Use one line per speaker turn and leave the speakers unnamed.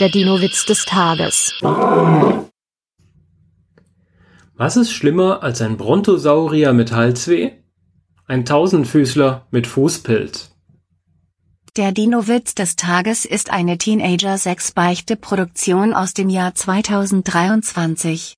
Der Dino-Witz des Tages.
Was ist schlimmer als ein Brontosaurier mit Halsweh? Ein Tausendfüßler mit Fußpilz.
Der Dino-Witz des Tages ist eine Teenager-6-Beichte-Produktion aus dem Jahr 2023.